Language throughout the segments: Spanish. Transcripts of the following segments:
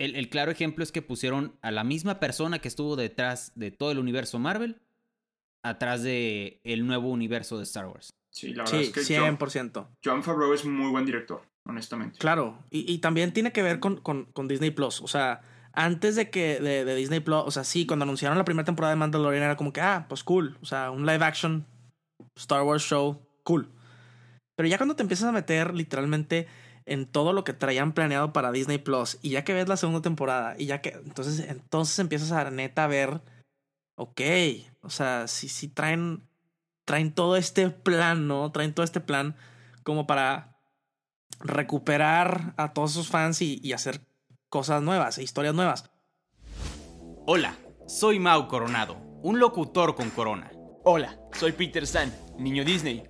el, claro ejemplo es que pusieron a la misma persona que estuvo detrás de todo el universo Marvel, atrás de el nuevo universo de Star Wars. Sí, la verdad es que 100%. John, Favreau es muy buen director, honestamente. Claro, y, también tiene que ver con, con, Disney Plus. O sea, antes de que de, Disney Plus, o sea, sí, cuando anunciaron la primera temporada de Mandalorian era como que, ah, pues cool. O sea, un live action Star Wars show, cool. Pero ya cuando te empiezas a meter literalmente en todo lo que traían planeado para Disney Plus y ya que ves la segunda temporada y ya que entonces entonces empiezas a neta a ver ok, o sea, si si traen traen todo este plan, ¿no? Traen todo este plan como para recuperar a todos sus fans y, y hacer cosas nuevas, e historias nuevas. Hola, soy Mau Coronado, un locutor con corona. Hola, soy Peter San, niño Disney.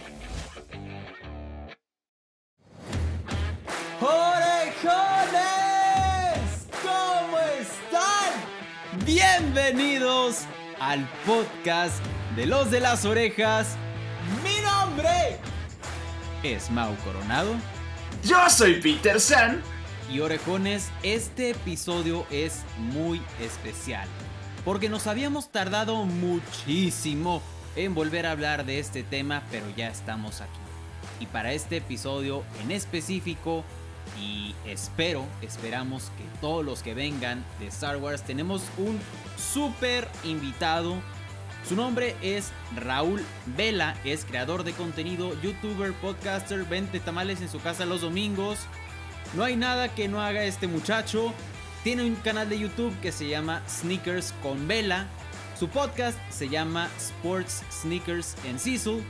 ¡Orejones! ¿Cómo están? Bienvenidos al podcast de Los de las Orejas. Mi nombre es Mau Coronado. Yo soy Peter San y orejones, este episodio es muy especial. Porque nos habíamos tardado muchísimo en volver a hablar de este tema, pero ya estamos aquí. Y para este episodio en específico, y espero, esperamos que todos los que vengan de Star Wars, tenemos un súper invitado. Su nombre es Raúl Vela, es creador de contenido, youtuber, podcaster, vende tamales en su casa los domingos. No hay nada que no haga este muchacho. Tiene un canal de YouTube que se llama Sneakers con Vela. Su podcast se llama Sports Sneakers en Cecil.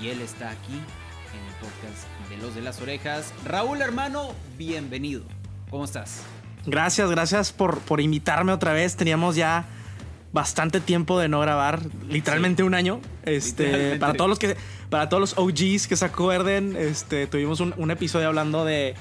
Y él está aquí en el podcast de Los de las Orejas. Raúl, hermano, bienvenido. ¿Cómo estás? Gracias, gracias por, por invitarme otra vez. Teníamos ya bastante tiempo de no grabar, literalmente un año. Este, para todos los que, para todos los OGs que se acuerden, este, tuvimos un episodio hablando de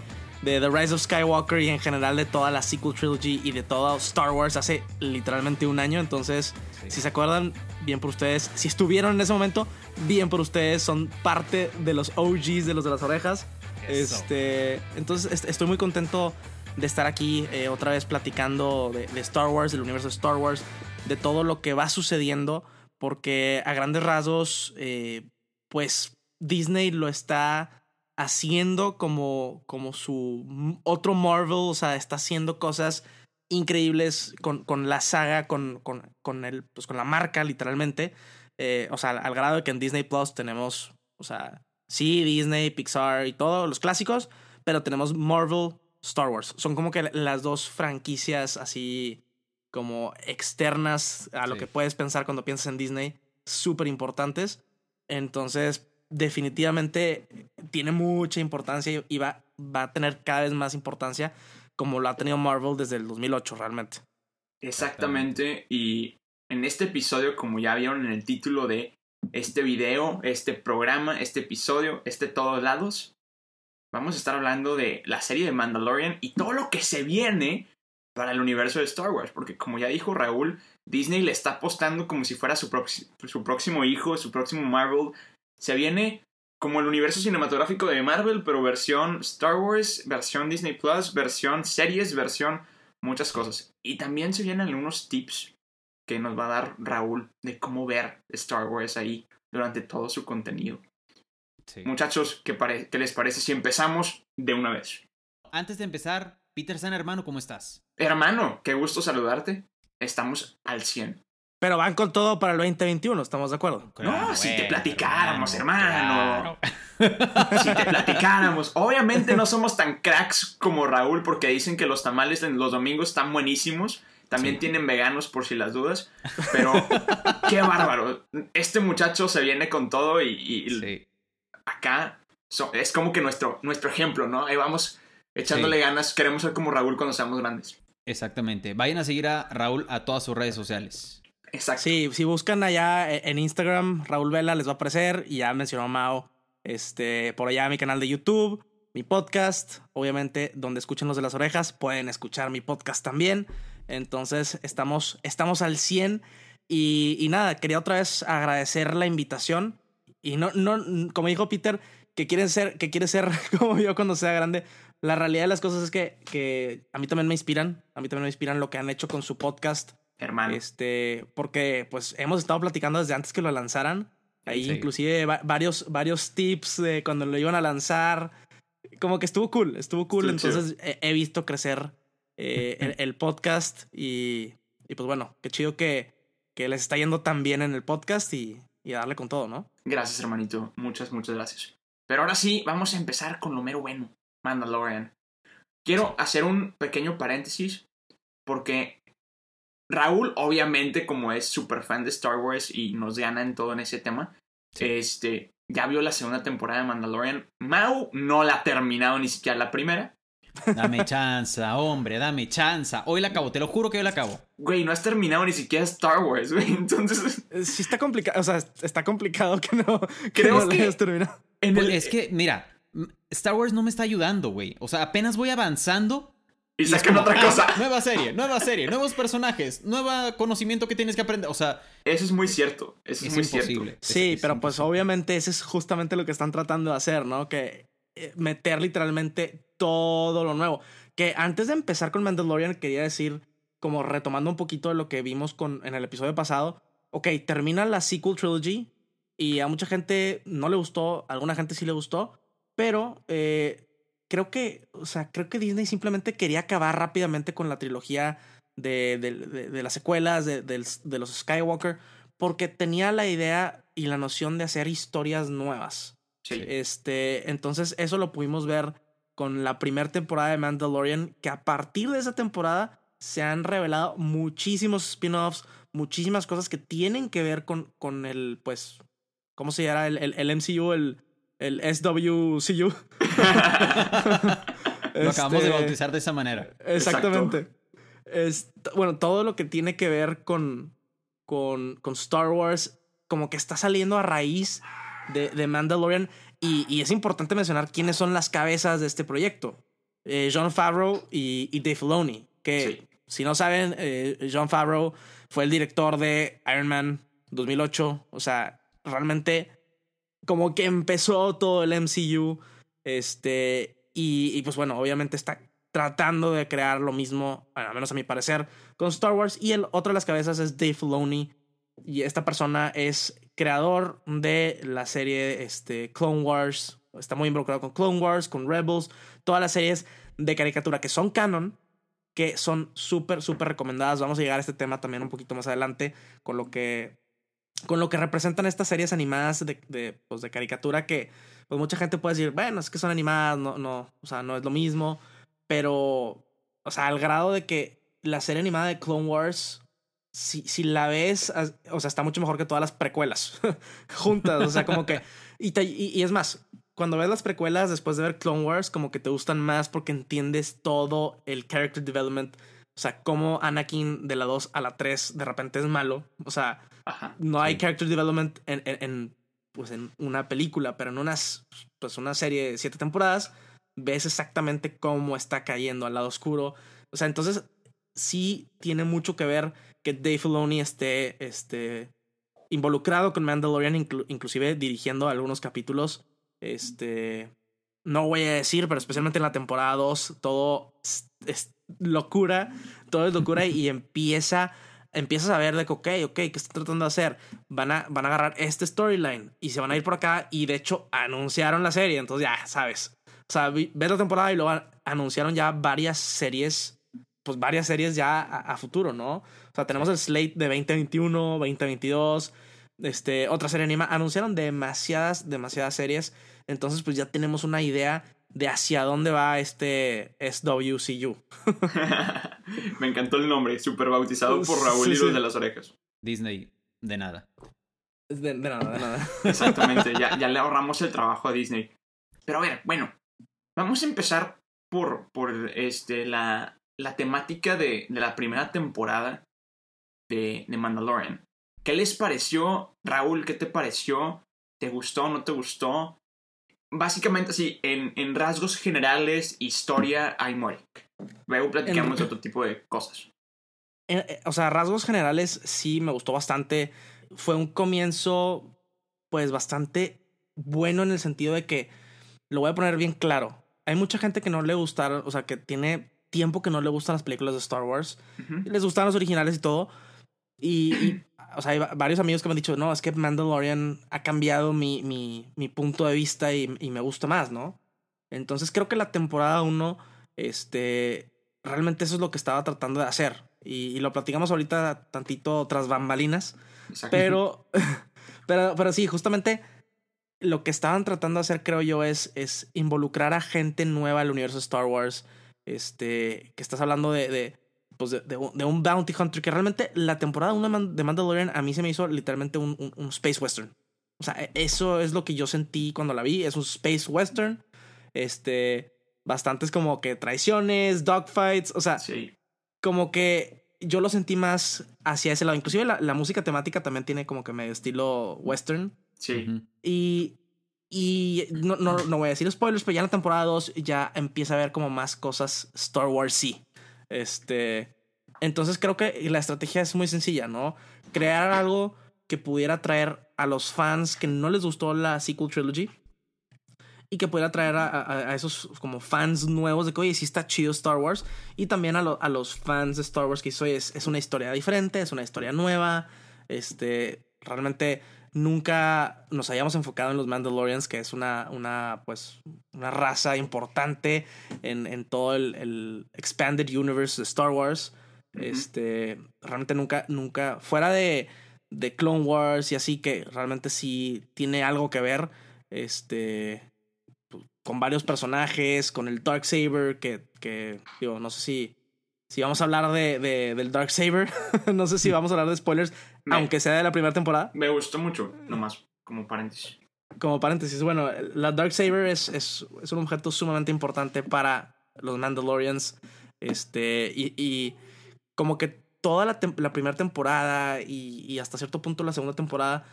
de The Rise of Skywalker y en general de toda la sequel trilogy y de todo Star Wars hace literalmente un año. Entonces, si se acuerdan, bien por ustedes. Si estuvieron en ese momento, bien por ustedes. Son parte de los OGs de los de las orejas. Este, entonces, estoy muy contento de estar aquí eh, otra vez platicando de, Star Wars, del universo de Star Wars, de todo lo que va sucediendo. Porque a grandes rasgos, eh, pues Disney lo está haciendo como, como su otro Marvel, o sea, está haciendo cosas increíbles con, con la saga, con, con, con, el, pues con la marca, literalmente. Eh, o sea, al, grado de que en Disney Plus tenemos, o sea, sí, Disney, Pixar y todos los clásicos, pero tenemos Marvel, Star Wars. Son como que las dos franquicias así como externas a lo que puedes pensar cuando piensas en Disney, súper importantes. Entonces, definitivamente tiene mucha importancia y va, va a tener cada vez más importancia como lo ha tenido Marvel desde el 2008 realmente. Exactamente, y en este episodio, como ya vieron en el título de este video, este programa, este episodio, este todos lados, vamos a estar hablando de la serie de Mandalorian y todo lo que se viene para el universo de Star Wars, porque como ya dijo Raúl, Disney le está apostando como si fuera su, su próximo hijo, su próximo Marvel, se viene como el universo cinematográfico de Marvel, pero versión Star Wars, versión Disney Plus, versión series, versión muchas cosas. Y también se vienen algunos tips que nos va a dar Raúl de cómo ver Star Wars ahí durante todo su contenido. Muchachos, ¿qué, ¿qué, les parece si empezamos de una vez? Antes de empezar, Peter San, hermano, ¿cómo estás? Hermano, qué gusto saludarte. Estamos al 100. Pero van con todo para el 2021, ¿estamos de acuerdo? no, si te platicáramos, hermano. Si te platicáramos. Obviamente no somos tan cracks como Raúl porque dicen que los tamales en los domingos están buenísimos. También tienen veganos por si las dudas. Pero qué bárbaro. Este muchacho se viene con todo y, acá es como que nuestro, nuestro ejemplo, ¿no? Ahí vamos echándole ganas. Queremos ser como Raúl cuando seamos grandes. Exactamente. Vayan a seguir a Raúl a todas sus redes sociales. Exacto. Sí, si buscan allá e, en Instagram, Raúl Vela les va a aparecer. Y ya mencionó Mao. Este, por allá mi canal de YouTube, mi podcast, obviamente, donde escuchen los de las orejas, pueden escuchar mi podcast también. Entonces, estamos, estamos al 100. Y, y nada, quería otra vez agradecer la invitación. Y no, no, como dijo Peter, que quieren ser, que quiere ser como yo cuando sea grande. La realidad de las cosas es que, que a mí también me inspiran. A mí también me inspiran lo que han hecho con su podcast. Hermano. Este, porque pues hemos estado platicando desde antes que lo lanzaran. Ahí Sí. inclusive va- varios, varios tips de cuando lo iban a lanzar. Como que estuvo cool, estuvo cool. Estuvo. Entonces he, he visto crecer eh, el, el podcast y, y pues bueno, qué chido que, que les está yendo tan bien en el podcast y, y a darle con todo, ¿no? Gracias, hermanito. Muchas, muchas gracias. Pero ahora sí, vamos a empezar con lo mero bueno. Mandalorian. Quiero hacer un pequeño paréntesis porque Raúl, obviamente, como es súper fan de Star Wars y nos gana en todo en ese tema, Sí. este, ya vio la segunda temporada de Mandalorian. Mau no la ha terminado ni siquiera la primera. Dame chanza, hombre, dame chanza. Hoy la acabo, te lo juro que hoy la acabo. Güey, no has terminado ni siquiera Star Wars, güey. Entonces, Eh, Sí está complicado, o sea, está complicado que no, que no lo que- hayas terminado. Pues el- es que, mira, Star Wars no me está ayudando, güey. O sea, apenas voy avanzando. Y es sacan como, otra ah, cosa. Nueva serie, nueva serie, nuevos personajes, nuevo conocimiento que tienes que aprender. O sea, Eso es muy cierto. Eso es, es muy imposible. cierto. Sí, Es- es pero pues imposible. obviamente ese es justamente lo que están tratando de hacer, ¿no? Que eh, meter literalmente todo lo nuevo. Que antes de empezar con Mandalorian quería decir, como retomando un poquito de lo que vimos con, en el episodio pasado, ok, termina la sequel trilogy y a mucha gente no le gustó, a alguna gente sí le gustó, pero eh, creo que, o sea, creo que Disney simplemente quería acabar rápidamente con la trilogía de, de, de- de las secuelas de los Skywalker porque tenía la idea y la noción de hacer historias nuevas. Sí. Este, entonces eso lo pudimos ver con la primera temporada de Mandalorian, que a partir de esa temporada se han revelado muchísimos spin-offs, muchísimas cosas que tienen que ver con, con el, pues, ¿cómo se llama? El, el, el MCU, el, el SWCU. lo acabamos de Este, bautizar de esa manera. Exactamente. Es, bueno, todo lo que tiene que ver con, con, con Star Wars, como que está saliendo a raíz de, de Mandalorian. Y, y es importante mencionar quiénes son las cabezas de este proyecto. Eh, John Favreau y, y Dave Filoni. Que, Sí. si no saben, eh, John Favreau fue el director de Iron Man 2008. O sea, realmente como que empezó todo el MCU. Este, y, pues bueno, obviamente está tratando de crear lo mismo, al menos a mi parecer, con Star Wars. Y el otro de las cabezas es Dave Filoni. Y esta persona es creador de la serie este, Clone Wars. Está muy involucrado con Clone Wars, con Rebels, todas las series de caricatura que son canon, que son súper, súper recomendadas. Vamos a llegar a este tema también un poquito más adelante con lo que, con lo que representan estas series animadas de, de, pues, de caricatura que pues mucha gente puede decir, bueno, es que son animadas, no, no, o sea, no es lo mismo. Pero, o sea, al grado de que la serie animada de Clone Wars, si, si la ves, o sea, está mucho mejor que todas las precuelas juntas. O sea, como que. Y, y es más, cuando ves las precuelas después de ver Clone Wars, como que te gustan más porque entiendes todo el character development. O sea, cómo Anakin de la 2 a la 3 de repente es malo. O sea, Ajá. no hay Sí. character development en, en, en, pues en una película, pero en unas, pues una serie de siete temporadas, ves exactamente cómo está cayendo al lado oscuro. O sea, entonces sí tiene mucho que ver que Dave Filoni esté este, involucrado con Mandalorian, inclu- inclusive dirigiendo algunos capítulos. Este, no voy a decir, pero especialmente en la temporada 2, todo es, es locura, todo es locura y empieza, empiezas a ver de que, ok, ok, ¿qué están tratando de hacer? Van a, van a agarrar este storyline y se van a ir por acá y de hecho anunciaron la serie, entonces ya sabes. O sea, ves la temporada y luego anunciaron ya varias series, pues varias series ya a, a futuro, ¿no? O sea, tenemos el slate de 2021, 2022, este, otra serie anima. Anunciaron demasiadas, demasiadas series. Entonces, pues ya tenemos una idea de hacia dónde va este SWCU. Me encantó el nombre, super bautizado por Raúl Sí, y los sí. de las orejas. Disney, de nada. De, de nada, de nada. Exactamente, ya, ya le ahorramos el trabajo a Disney. Pero a ver, bueno, vamos a empezar por, por este, la, la temática de, de la primera temporada de, de Mandalorian. ¿Qué les pareció, Raúl? ¿Qué te pareció? ¿Te gustó? ¿No te gustó? Básicamente así, en, en rasgos generales, historia, hay muere. Luego platicamos de otro tipo de cosas. Eh, eh, o sea, rasgos generales sí me gustó bastante. Fue un comienzo, pues, bastante bueno en el sentido de que, lo voy a poner bien claro, hay mucha gente que no le gustaron, o sea, que tiene tiempo que no le gustan las películas de Star Wars. Les gustan los originales y todo. Y, o sea, hay varios amigos que me han dicho, no, es que Mandalorian ha cambiado mi, mi, mi punto de vista y, y, me gusta más, ¿no? Entonces creo que la temporada 1, este, realmente eso es lo que estaba tratando de hacer. Y, y lo platicamos ahorita tantito tras bambalinas. Pero, pero, pero sí, justamente lo que estaban tratando de hacer, creo yo, es, es involucrar a gente nueva al universo de Star Wars. Este, que estás hablando de, de pues de, de, de, un bounty hunter, que realmente la temporada 1 de Mandalorian a mí se me hizo literalmente un, un, un, space western. O sea, eso es lo que yo sentí cuando la vi, es un space western. Este, bastantes como que traiciones, dogfights, o sea, sí. como que yo lo sentí más hacia ese lado. Inclusive la, la música temática también tiene como que medio estilo western. Sí. Y, y no, no, no voy a decir spoilers, pero ya en la temporada 2 ya empieza a ver como más cosas Star Wars sí. Este, entonces creo que la estrategia es muy sencilla, ¿no? Crear algo que pudiera atraer a los fans que no les gustó la sequel trilogy y que pudiera atraer a, a, esos como fans nuevos de que, oye, sí está chido Star Wars y también a, a los fans de Star Wars que soy es, es una historia diferente, es una historia nueva, este, realmente nunca nos hayamos enfocado en los Mandalorians, que es una, una, pues, una raza importante en, en todo el, el, Expanded Universe de Star Wars. Uh -huh. Este, realmente nunca, nunca, fuera de, de Clone Wars y así, que realmente sí tiene algo que ver, este, con varios personajes, con el Dark Saber, que, que digo, no sé si, si vamos a hablar de, de del Dark Saber, no sé si vamos a hablar de spoilers, me, aunque sea de la primera temporada. Me gustó mucho, nomás, como paréntesis. Como paréntesis, bueno, la Dark Saber es, es, es un objeto sumamente importante para los Mandalorians. Este, y, y como que toda la, la primera temporada y, y, hasta cierto punto la segunda temporada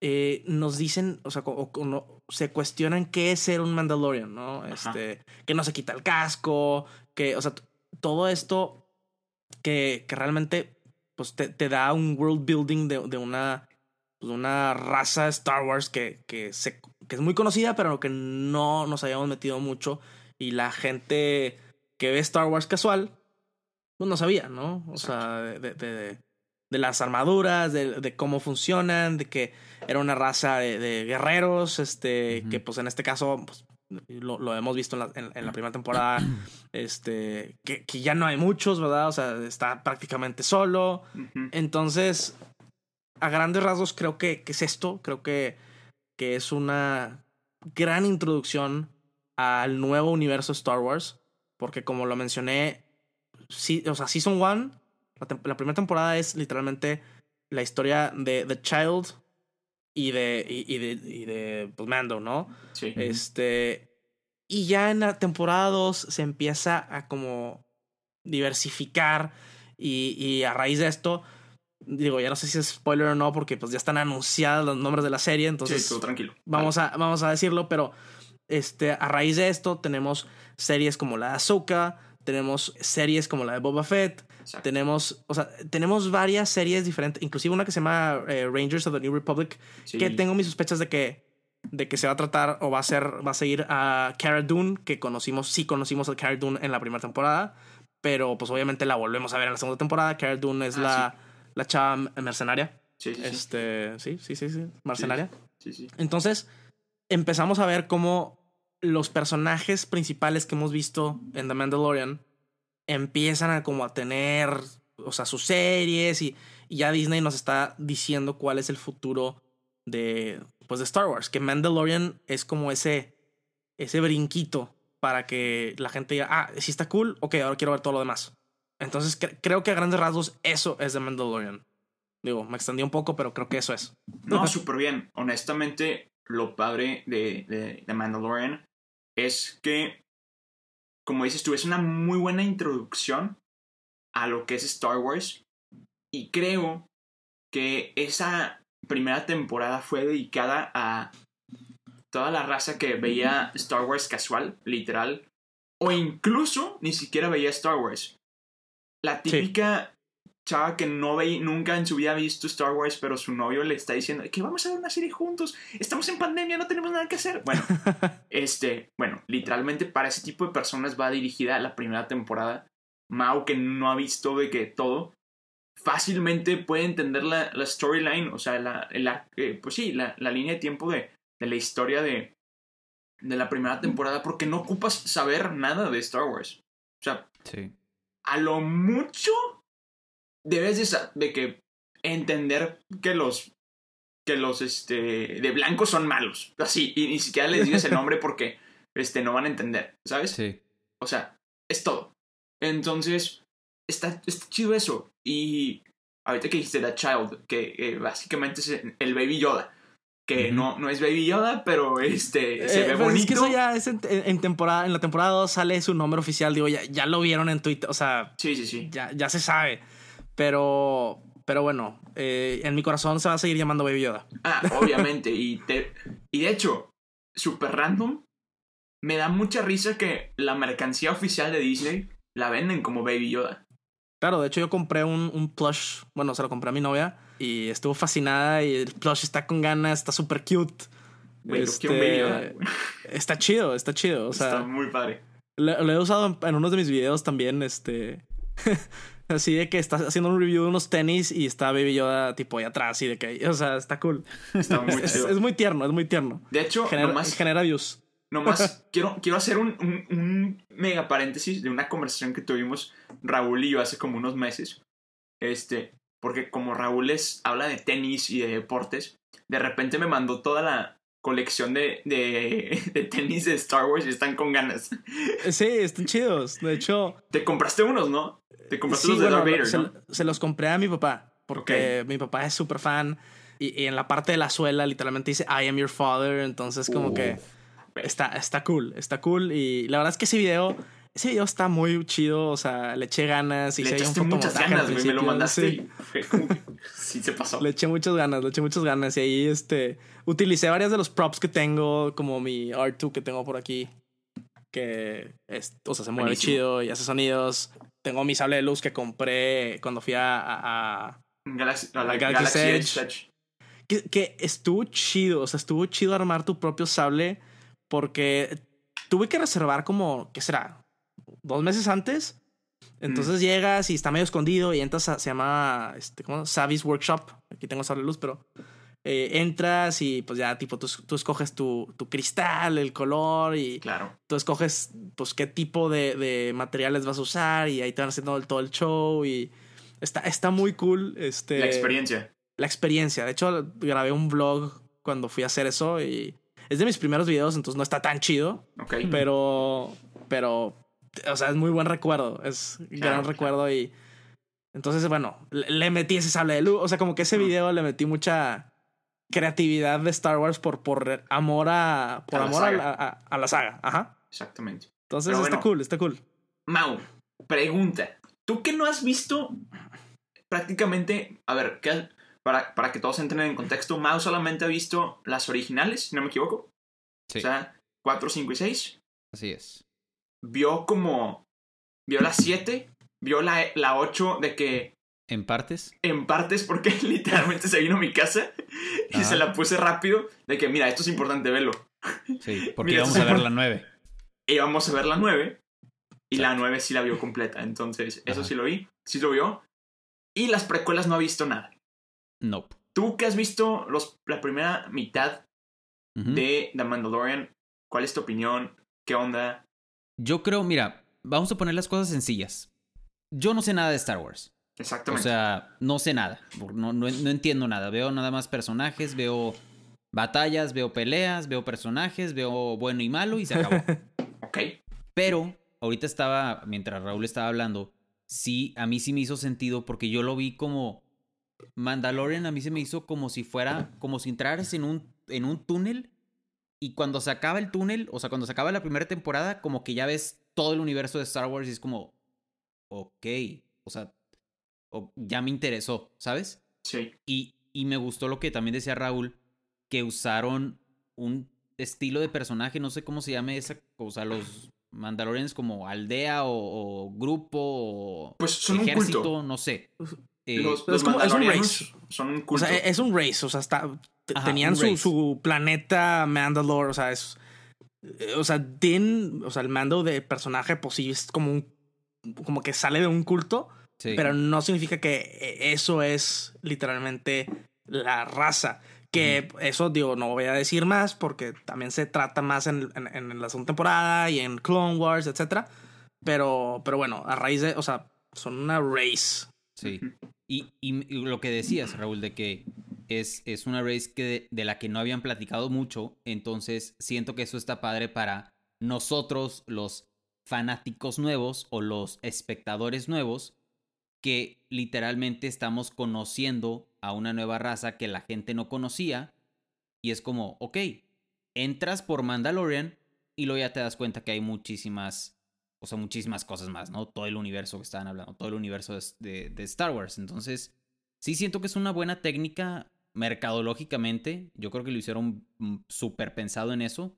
eh, nos dicen, o sea, o, o, no, se cuestionan qué es ser un Mandalorian, ¿no? Este, que no se quita el casco, que, o sea, todo esto que, que realmente pues te, te, da un world building de, de una, de una raza Star Wars que, que, se, que es muy conocida, pero que no nos habíamos metido mucho. Y la gente que ve Star Wars casual, pues no sabía, ¿no? O sea, de, de, de, de, las armaduras, de, de, cómo funcionan, de que era una raza de, guerreros, este, uh -huh. que pues en este caso, pues, lo, lo, hemos visto en la, en, en la, primera temporada, este, que, que, ya no hay muchos, ¿verdad? O sea, está prácticamente solo. Uh -huh. Entonces, a grandes rasgos creo que, que, es esto, creo que, que es una gran introducción al nuevo universo Star Wars, porque como lo mencioné, sí, o sea, Season 1, la, la primera temporada es literalmente la historia de The Child y de, y, y de, y de pues, Mando, ¿no? Sí. Este, y ya en la temporada 2 se empieza a como diversificar y, y, a raíz de esto, digo, ya no sé si es spoiler o no, porque pues ya están anunciados los nombres de la serie, entonces... Sí, todo tranquilo. Vamos, vale. a, vamos a decirlo, pero este, a raíz de esto tenemos series como la de Ahsoka, tenemos series como la de Boba Fett, Exacto. tenemos, o sea, tenemos varias series diferentes, inclusive una que se llama eh, Rangers of the New Republic, sí. que tengo mis sospechas de que de que se va a tratar o va a ser va a seguir a Cara Dune, que conocimos, sí conocimos a Cara Dune en la primera temporada, pero pues obviamente la volvemos a ver en la segunda temporada. Cara Dune es ah, la, sí. la chava mercenaria. Sí, sí, este, sí, sí, sí, sí, mercenaria. Sí, sí. Entonces, empezamos a ver cómo los personajes principales que hemos visto en The Mandalorian empiezan a como a tener, o sea, sus series y, y ya Disney nos está diciendo cuál es el futuro de, pues, de Star Wars. Que Mandalorian es como ese, ese brinquito para que la gente diga, ah, sí está cool, ok, ahora quiero ver todo lo demás. Entonces cre creo que a grandes rasgos eso es de Mandalorian. Digo, me extendí un poco, pero creo que eso es. No, súper bien. Honestamente, lo padre de, de, de Mandalorian es que como dices tú, es una muy buena introducción a lo que es Star Wars. Y creo que esa primera temporada fue dedicada a toda la raza que veía Star Wars casual, literal, o incluso ni siquiera veía Star Wars. La típica chava que no ve, nunca en su vida ha visto Star Wars, pero su novio le está diciendo que vamos a ver una serie juntos, estamos en pandemia, no tenemos nada que hacer. Bueno, este, bueno, literalmente para ese tipo de personas va dirigida la primera temporada. Mao, que no ha visto de que todo, fácilmente puede entender la, la storyline, o sea, la, la eh, pues sí, la, la, línea de tiempo de, de la historia de, de la primera temporada, porque no ocupas saber nada de Star Wars. O sea, sí. a lo mucho debes de, de, que entender que los que los este de blanco son malos así y ni siquiera les dices el nombre porque este no van a entender sabes sí o sea es todo entonces está, está chido eso y ahorita que dijiste The Child que eh, básicamente es el Baby Yoda que uh -huh. no, no es Baby Yoda, pero este se eh, ve pues bonito. Es que eso ya es en, en, temporada, en la temporada 2 sale su nombre oficial, digo, ya, ya lo vieron en Twitter, o sea, sí, sí, sí. Ya, ya se sabe. Pero, pero bueno, eh, en mi corazón se va a seguir llamando Baby Yoda. Ah, obviamente. y, te, y de hecho, super random, me da mucha risa que la mercancía oficial de Disney la venden como Baby Yoda. Claro, de hecho yo compré un, un plush, bueno, se lo compré a mi novia y estuvo fascinada y el plush está con ganas, está súper cute. Este, un Baby Yoda. Está chido, está chido. O sea, está muy padre. Lo, lo he usado en, en unos de mis videos también, este... Así de que estás haciendo un review de unos tenis y está Baby Yoda tipo ahí atrás y de que, o sea, está cool. Está muy es, es, muy tierno, es muy tierno. De hecho, genera, nomás, genera views. Nomás quiero, quiero hacer un, un, un, mega paréntesis de una conversación que tuvimos Raúl y yo hace como unos meses. Este, porque como Raúl es, habla de tenis y de deportes, de repente me mandó toda la colección de, de, de tenis de Star Wars y están con ganas. Sí, están chidos. De hecho... Te compraste unos, ¿no? Te compraste sí, los de bueno, Darth Vader, se, ¿no? se, los compré a mi papá. Porque okay. mi papá es súper fan. Y, y, en la parte de la suela literalmente dice I am your father. Entonces como uh, que está, está cool. Está cool. Y la verdad es que ese video... Ese video está muy chido, o sea, le eché ganas y le se echaste muchas ganas, güey, me lo mandaste. Sí. sí, se pasó. Le eché muchas ganas, le eché muchas ganas y ahí este utilicé varias de los props que tengo, como mi R2 que tengo por aquí, que es, o sea, se mueve Buenísimo. chido y hace sonidos. Tengo mi sable de luz que compré cuando fui a, a, a, Galaxy, a la, Galaxy, Edge. Edge. Que, que estuvo chido, o sea, estuvo chido armar tu propio sable porque tuve que reservar como, ¿qué será? dos meses antes. Entonces mm. llegas y está medio escondido y entras a, se llama, este, ¿cómo? Savvy's Workshop. Aquí tengo sable luz, pero eh, entras y pues ya tipo tú, tú escoges tu, tu, cristal, el color y claro. tú escoges pues qué tipo de, de, materiales vas a usar y ahí te van haciendo todo el show y está, está muy cool. Este, la experiencia. La experiencia. De hecho, grabé un vlog cuando fui a hacer eso y es de mis primeros videos, entonces no está tan chido. Ok. Pero, pero o sea, es muy buen recuerdo. Es claro, gran claro. recuerdo y. Entonces, bueno, le, le, metí ese sable de luz. O sea, como que ese video le metí mucha creatividad de Star Wars por, por amor a. Por A la amor a la, a, a la saga. Ajá. Exactamente. Entonces Pero está bueno. cool, está cool. Mau, pregunta. ¿Tú que no has visto prácticamente, a ver, ¿qué has- para, para que todos entren en contexto, Mau solamente ha visto las originales, si no me equivoco? Sí, O sea, 4, 5 y 6. así es. Vio como... Vio la 7, vio la, la 8 de que En partes. en partes porque literalmente se vino a mi casa y se la puse rápido de que mira, esto es importante, velo. Sí, porque Mira, sí. a ver la 9. Y vamos a ver la 9 y la 9 sí la vio completa, entonces eso Ajá. sí lo vi, sí lo vio. Y las precuelas no ha visto nada. Nope. Tú que has visto los, la primera mitad de The Mandalorian, ¿cuál es tu opinión? ¿Qué onda? Yo creo, mira, vamos a poner las cosas sencillas. Yo no sé nada de Star Wars. O Exactamente. sea, no sé nada. No, no, no entiendo nada. Veo nada más personajes, veo batallas, veo peleas, veo personajes, veo bueno y malo y se acabó. ok. Pero ahorita estaba, mientras Raúl estaba hablando, sí, a mí sí me hizo sentido porque yo lo vi como Mandalorian, a mí se me hizo como si fuera, como si entraras en un, en un túnel y cuando se acaba el túnel, o sea, cuando se acaba la primera temporada, como que ya ves todo el universo de Star Wars y es como, ok, o sea, ya me interesó, ¿sabes? Sí. Y, y me gustó lo que también decía Raúl, que usaron un estilo de personaje, no sé cómo se llame esa cosa, los Mandalorians como aldea o, grupo o pues son ejército, no sé. Eh, es, como, es un race. Son un culto. O sea, es un race, o sea, está, tenían su, su, planeta Mandalore, o sea, es... Eh, o sea, Din, o sea, el mando de personaje, pues sí, es como un... Como que sale de un culto, pero no significa que eh, eso es literalmente la raza. Que eso, digo, no voy a decir más porque también se trata más en, en, la segunda temporada y en Clone Wars, etc. Pero, pero bueno, a raíz de, o sea, son una race. Sí. Y, y, lo que decías, Raúl, de que es, es una race que de, la que no habían platicado mucho, entonces siento que eso está padre para nosotros, los fanáticos nuevos o los espectadores nuevos, que literalmente estamos conociendo a una nueva raza que la gente no conocía. Y es como, ok, entras por Mandalorian y luego ya te das cuenta que hay muchísimas, o sea, muchísimas cosas más, ¿no? Todo el universo que estaban hablando, todo el universo de, de, Star Wars. Entonces, sí siento que es una buena técnica mercadológicamente. Yo creo que lo hicieron mm, súper pensado en eso.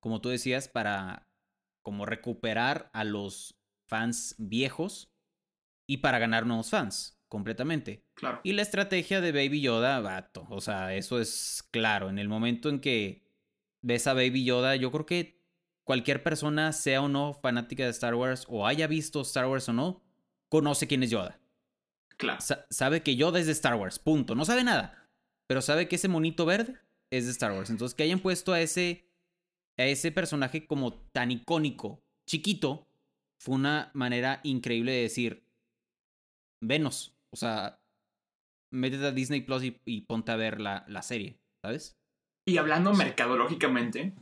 Como tú decías, para como recuperar a los fans viejos y para ganar nuevos fans, completamente. Claro. Y la estrategia de Baby Yoda, vato. O sea, eso es claro. En el momento en que ves a Baby Yoda, yo creo que cualquier persona, sea o no fanática de Star Wars, o haya visto Star Wars o no, conoce quién es Yoda. Claro. sabe que Yoda es de Star Wars, punto. No sabe nada. Pero sabe que ese monito verde es de Star Wars. Entonces, que hayan puesto a ese, a ese personaje como tan icónico, chiquito, fue una manera increíble de decir, venos. O sea, métete a Disney Plus y, ponte a ver la, la, serie, ¿sabes? Y hablando mercadológicamente,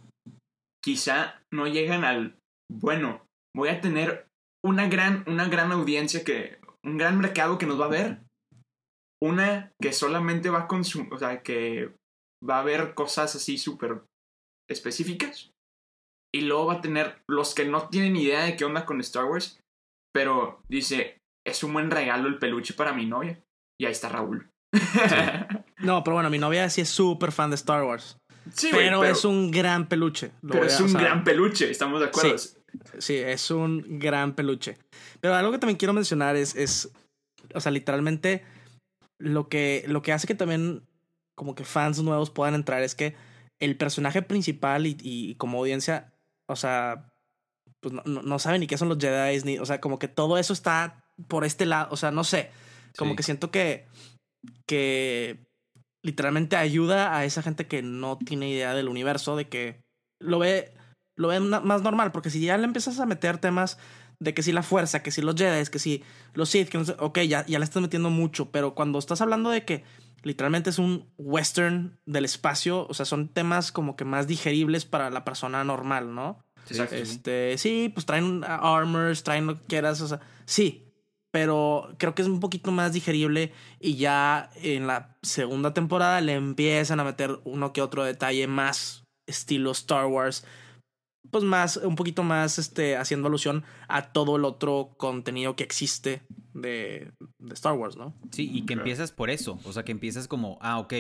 quizá no llegan al, bueno, voy a tener una gran, una gran audiencia que, un gran mercado que nos va a ver. Una que solamente va a consumir, o sea, que va a ver cosas así súper específicas. Y luego va a tener los que no tienen idea de qué onda con Star Wars, pero dice, es un buen regalo el peluche para mi novia. Y ahí está Raúl. No, pero bueno, mi novia sí es súper fan de Star Wars. Sí, pero, es un gran peluche. pero es un gran peluche, estamos de acuerdo. Sí, es un gran peluche. Pero algo que también quiero mencionar es, es o sea, literalmente lo que, lo que hace que también como que fans nuevos puedan entrar es que el personaje principal y, y como audiencia, o sea, pues no, no, saben ni qué son los Jedi, ni, o sea, como que todo eso está por este lado, o sea, no sé, como que siento que, que literalmente ayuda a esa gente que no tiene idea del universo, de que lo ve, lo ve más normal, porque si ya le empiezas a meter temas de que si la fuerza, que si los Jedi, que si los Sith, que no sé, ok, ya, ya le estás metiendo mucho, pero cuando estás hablando de que literalmente es un western del espacio, o sea, son temas como que más digeribles para la persona normal, ¿no? este, sí, pues traen armors, traen lo que quieras, o sea, sí, pero creo que es un poquito más digerible y ya en la segunda temporada le empiezan a meter uno que otro detalle más estilo Star Wars, pues más, un poquito más, este, haciendo alusión a todo el otro contenido que existe de, de Star Wars, ¿no? Sí, y que empiezas por eso, o sea, que empiezas como, ah, ok,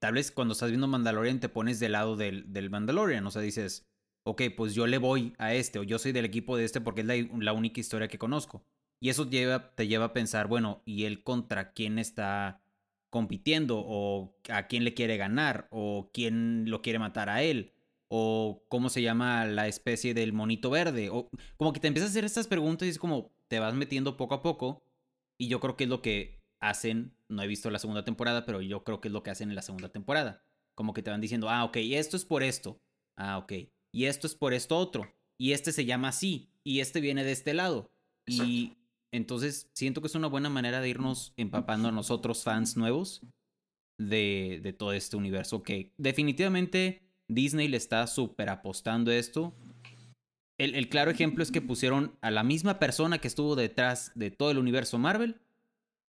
tal vez cuando estás viendo Mandalorian te pones del lado del, del Mandalorian, o sea, dices, ok, pues yo le voy a este, o yo soy del equipo de este porque es la, la única historia que conozco. Y eso lleva, te lleva a pensar, bueno, ¿y él contra quién está compitiendo? ¿O a quién le quiere ganar? ¿O quién lo quiere matar a él? ¿O cómo se llama la especie del monito verde? O como que te empiezas a hacer estas preguntas y es como te vas metiendo poco a poco. Y yo creo que es lo que hacen, no he visto la segunda temporada, pero yo creo que es lo que hacen en la segunda temporada. Como que te van diciendo, ah, ok, esto es por esto. Ah, ok. Y esto es por esto otro. Y este se llama así. Y este viene de este lado. Y entonces, siento que es una buena manera de irnos empapando a nosotros, fans nuevos, de, de todo este universo. Que definitivamente Disney le está súper apostando a esto. El, el, claro ejemplo es que pusieron a la misma persona que estuvo detrás de todo el universo Marvel,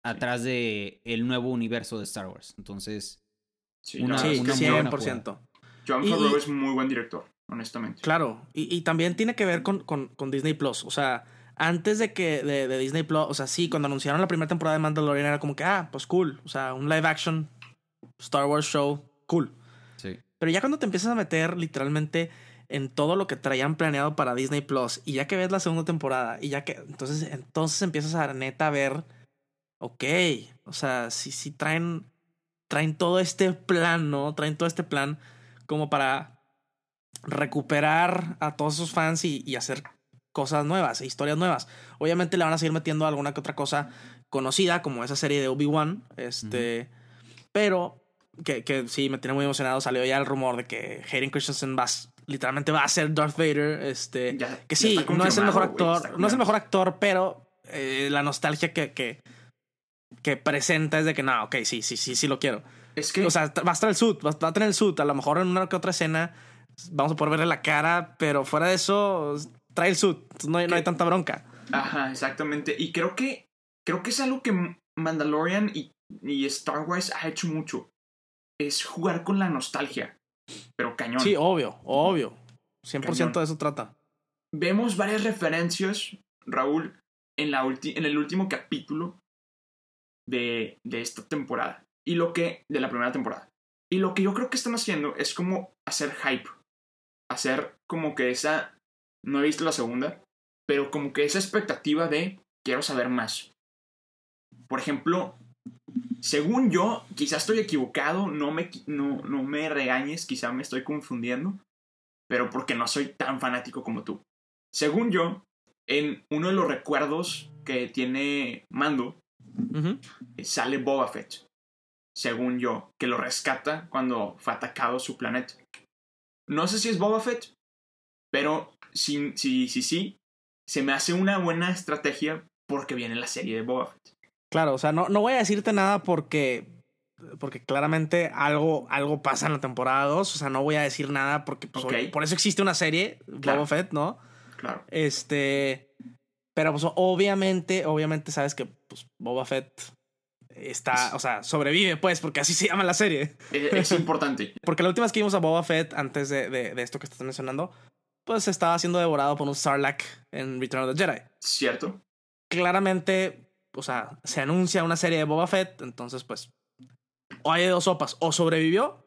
atrás de el nuevo universo de Star Wars. Entonces, sí, una, sí, 100%. John Favreau es muy buen director. honestamente. Claro, y, y también tiene que ver con, con, con, Disney Plus. O sea, antes de que de, de, Disney Plus, o sea, sí, cuando anunciaron la primera temporada de Mandalorian era como que, ah, pues cool. O sea, un live action Star Wars show, cool. Sí. Pero ya cuando te empiezas a meter literalmente en todo lo que traían planeado para Disney Plus, y ya que ves la segunda temporada, y ya que. Entonces, entonces empiezas a neta a ver. Ok. O sea, si, si traen. Traen todo este plan, ¿no? Traen todo este plan como para recuperar a todos esos fans y, y hacer cosas nuevas, e historias nuevas. Obviamente le van a seguir metiendo alguna que otra cosa conocida, como esa serie de Obi-Wan. Este. Pero. Que, que sí, me tiene muy emocionado. Salió ya el rumor de que Hayden Christensen va, literalmente va a ser Darth Vader. Este. Ya- que sí, no es el mejor actor. no es el mejor actor, pero eh, la nostalgia que, que, que presenta es de que no, ok, sí, sí, sí, sí lo quiero. Es que O sea, va a estar el suit, va va a tener el suit. A lo mejor en una que otra escena vamos a poder verle la cara, pero fuera de eso, trae el suit. No hay, no hay tanta bronca. Ajá, exactamente. Y creo que creo que es algo que Mandalorian y, y Star Wars ha hecho mucho. Es jugar con la nostalgia. Pero cañón. Sí, obvio, obvio. 100% Cañón. de eso trata. Vemos varias referencias, Raúl, en, la ulti- en el último capítulo de, de esta temporada. Y lo que. de la primera temporada. Y lo que yo creo que están haciendo es como hacer hype. Hacer como que esa. No he visto la segunda. Pero como que esa expectativa de quiero saber más. Por ejemplo, según yo, quizás estoy equivocado, no me, no, no me regañes, quizá me estoy confundiendo, pero porque no soy tan fanático como tú. Según yo, en uno de los recuerdos que tiene Mando, eh, sale Boba Fett. Según yo, que lo rescata cuando fue atacado su planeta. No sé si es Boba Fett, pero si sí, sí, sí, se me hace una buena estrategia porque viene la serie de Boba Fett. Claro, o sea, no, no voy a decirte nada porque. Porque claramente algo, algo pasa en la temporada 2. O sea, no voy a decir nada porque pues, por eso existe una serie, Claro. Boba Fett, ¿no? Claro. Este. Pero pues obviamente, obviamente sabes que pues, Boba Fett está, o sea, sobrevive, pues, porque así se llama la serie. Es, es importante. Porque la última vez que vimos a Boba Fett, antes de, de, de esto que estás mencionando, pues estaba siendo devorado por un Sarlacc en Return of the Jedi. ¿Cierto? Claramente, o sea, se anuncia una serie de Boba Fett, entonces, pues, o hay dos sopas, o sobrevivió,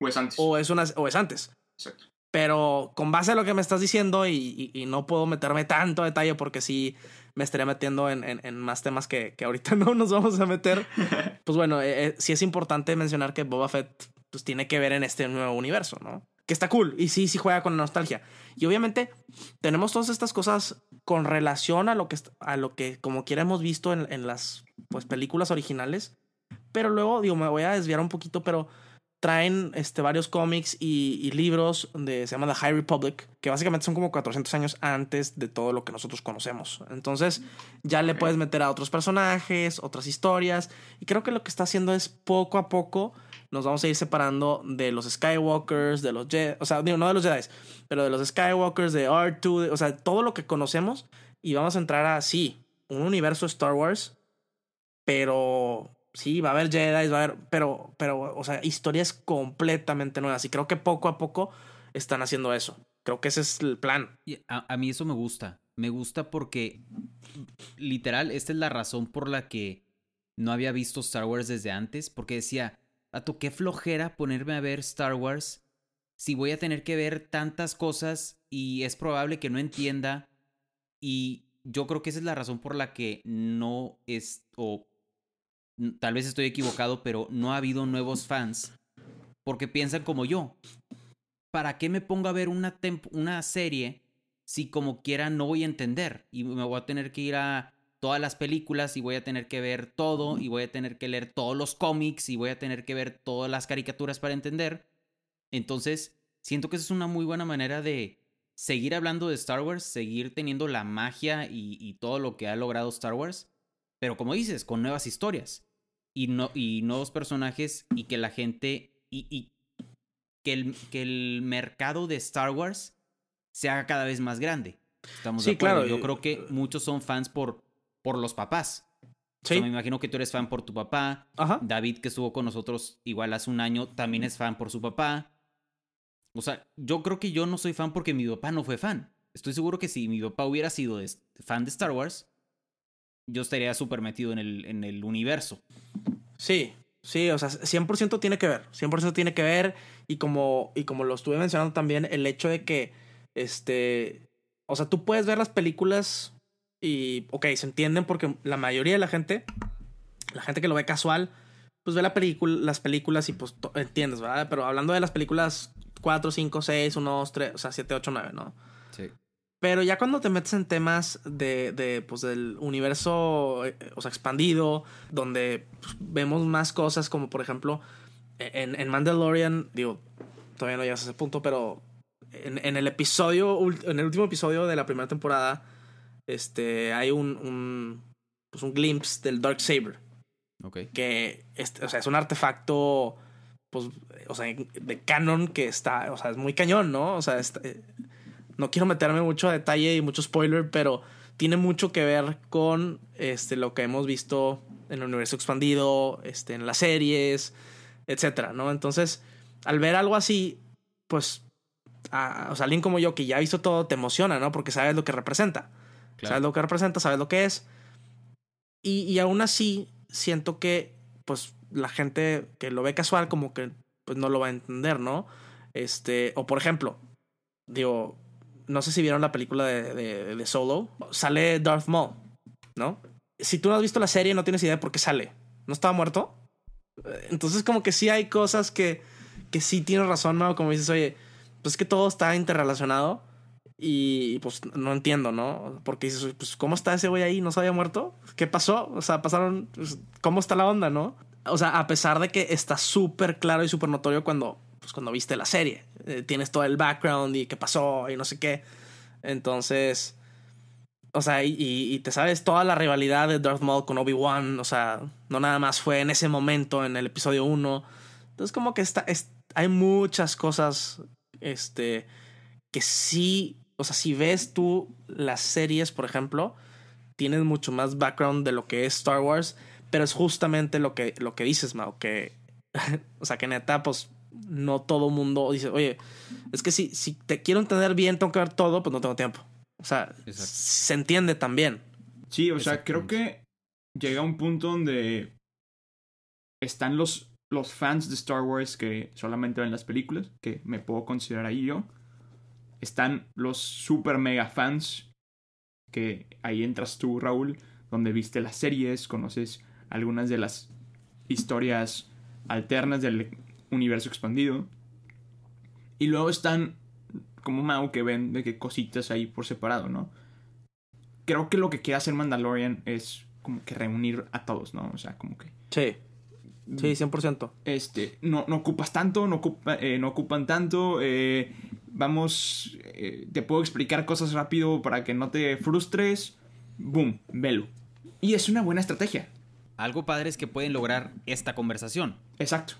O es antes. o es, una, o es antes. Exacto. Pero con base a lo que me estás diciendo, y, y- y no puedo meterme tanto detalle porque sí me estaría metiendo en, en- en más temas que, que ahorita no nos vamos a meter. Pues bueno, eh, eh, sí es importante mencionar que Boba Fett pues, tiene que ver en este nuevo universo, ¿no? Que está cool y sí, sí juega con la nostalgia. Y obviamente tenemos todas estas cosas con relación a lo que, a lo que como quiera hemos visto en, en las pues, películas originales. Pero luego, digo, me voy a desviar un poquito, pero traen este, varios cómics y, y libros de, se llama The High Republic, que básicamente son como 400 años antes de todo lo que nosotros conocemos. Entonces ya le puedes meter a otros personajes, otras historias, y creo que lo que está haciendo es poco a poco nos vamos a ir separando de los Skywalkers, de los Jedi, o sea, digo, no de los Jedi, pero de los Skywalkers, de R2, de- o sea, todo lo que conocemos, y vamos a entrar a, sí, un universo Star Wars, pero sí, va a haber Jedi, va a haber, pero, pero, o sea, historias completamente nuevas. Y creo que poco a poco están haciendo eso. Creo que ese es el plan. A, a mí eso me gusta. Me gusta porque, literal, esta es la razón por la que no había visto Star Wars desde antes. Porque decía, Ato, qué flojera ponerme a ver Star Wars si voy a tener que ver tantas cosas y es probable que no entienda. Y yo creo que esa es la razón por la que no es, o tal vez estoy equivocado, pero no ha habido nuevos fans porque piensan como yo. ¿Para qué me pongo a ver una, una serie si como quiera no voy a entender? Y me voy a tener que ir a todas las películas y voy a tener que ver todo y voy a tener que leer todos los cómics y voy a tener que ver todas las caricaturas para entender. Entonces, siento que esa es una muy buena manera de seguir hablando de Star Wars, seguir teniendo la magia y, y todo lo que ha logrado Star Wars, pero como dices, con nuevas historias y, no, y nuevos personajes y que la gente y, y que, el, que el mercado de Star Wars se haga cada vez más grande. Estamos de Sí, acuerdo. claro, Yo y- creo que muchos son fans por, por los papás. O Sí. sea, me imagino que tú eres fan por tu papá. Ajá. David, que estuvo con nosotros igual hace un año, también es fan por su papá. O sea, yo creo que yo no soy fan porque mi papá no fue fan. Estoy seguro que si mi papá hubiera sido fan de Star Wars, yo estaría súper metido en el, en el universo. Sí, sí, o sea, 100% tiene que ver. 100% tiene que ver. Y como, y como lo estuve mencionando también, el hecho de que, este, o sea, tú puedes ver las películas y, ok, se entienden porque la mayoría de la gente, la gente que lo ve casual, pues ve la película, las películas y pues entiendes, ¿verdad? Pero hablando de las películas 4, 5, 6, 1, 2, 3, o sea, 7, 8, 9, ¿no? Sí. Pero ya cuando te metes en temas de, de pues, del universo, eh, o sea, expandido, donde pues, vemos más cosas como, por ejemplo, en, en, Mandalorian, digo, todavía no llegas a ese punto, pero en, en, el episodio, en el último episodio de la primera temporada, este, hay un, un, pues, un glimpse del Dark Saber. Que, este, o sea, es un artefacto, pues, o sea, de canon que está, o sea, es muy cañón, ¿no? O sea, está, eh, no quiero meterme mucho a detalle y mucho spoiler, pero tiene mucho que ver con este, lo que hemos visto en el universo expandido, este, en las series, etcétera, ¿no? Entonces, al ver algo así, pues, o sea, alguien como yo que ya ha visto todo, te emociona, ¿no? Porque sabes lo que representa. Sabes lo que representa, sabes lo que es. Y, y aún así, siento que, pues, la gente que lo ve casual, como que, pues, no lo va a entender, ¿no? Este, o por ejemplo, digo, no sé si vieron la película de, de, Solo, sale Darth Maul, ¿no? Si tú no has visto la serie, no tienes idea de por qué sale. ¿No estaba muerto? Entonces, como que sí hay cosas que, que sí tienes razón, ¿no? Como dices, oye, pues es que todo está interrelacionado y pues no entiendo, ¿no? Porque dices, pues ¿cómo está ese güey ahí? ¿No se había muerto? ¿Qué pasó? O sea, pasaron, pues, ¿cómo está la onda, no? O sea, a pesar de que está súper claro y súper notorio cuando pues, cuando viste la serie. Eh, tienes todo el background y qué pasó y no sé qué. Entonces, o sea, y, te sabes toda la rivalidad de Darth Maul con Obi-Wan. O sea, no nada más fue en ese momento, en el episodio 1. Entonces, como que está, hay muchas cosas este, que sí, o sea, si ves tú las series, por ejemplo, tienes mucho más background de lo que es Star Wars, pero es justamente lo que, lo que dices, Mao, que, o sea, que neta, pues no todo mundo dice, oye, es que si, si te quiero entender bien, tengo que ver todo, pues no tengo tiempo. O sea, se entiende también. Sí, o sea, creo que llega un punto donde están los, los fans de Star Wars que solamente ven las películas, que me puedo considerar ahí yo. Están los super mega fans, que ahí entras tú, Raúl, donde viste las series, conoces algunas de las historias alternas del, universo expandido. Y luego están como Mao que ven de que cositas ahí por separado, ¿no? Creo que lo que quiere hacer Mandalorian es como que reunir a todos, ¿no? O sea, como que... Sí. Sí, 100%. Este, no, no ocupas tanto, no, ocupa, eh, no ocupan tanto. Eh, vamos, eh, te puedo explicar cosas rápido para que no te frustres. Boom, velo. Y es una buena estrategia. Algo padre es que pueden lograr esta conversación. Exacto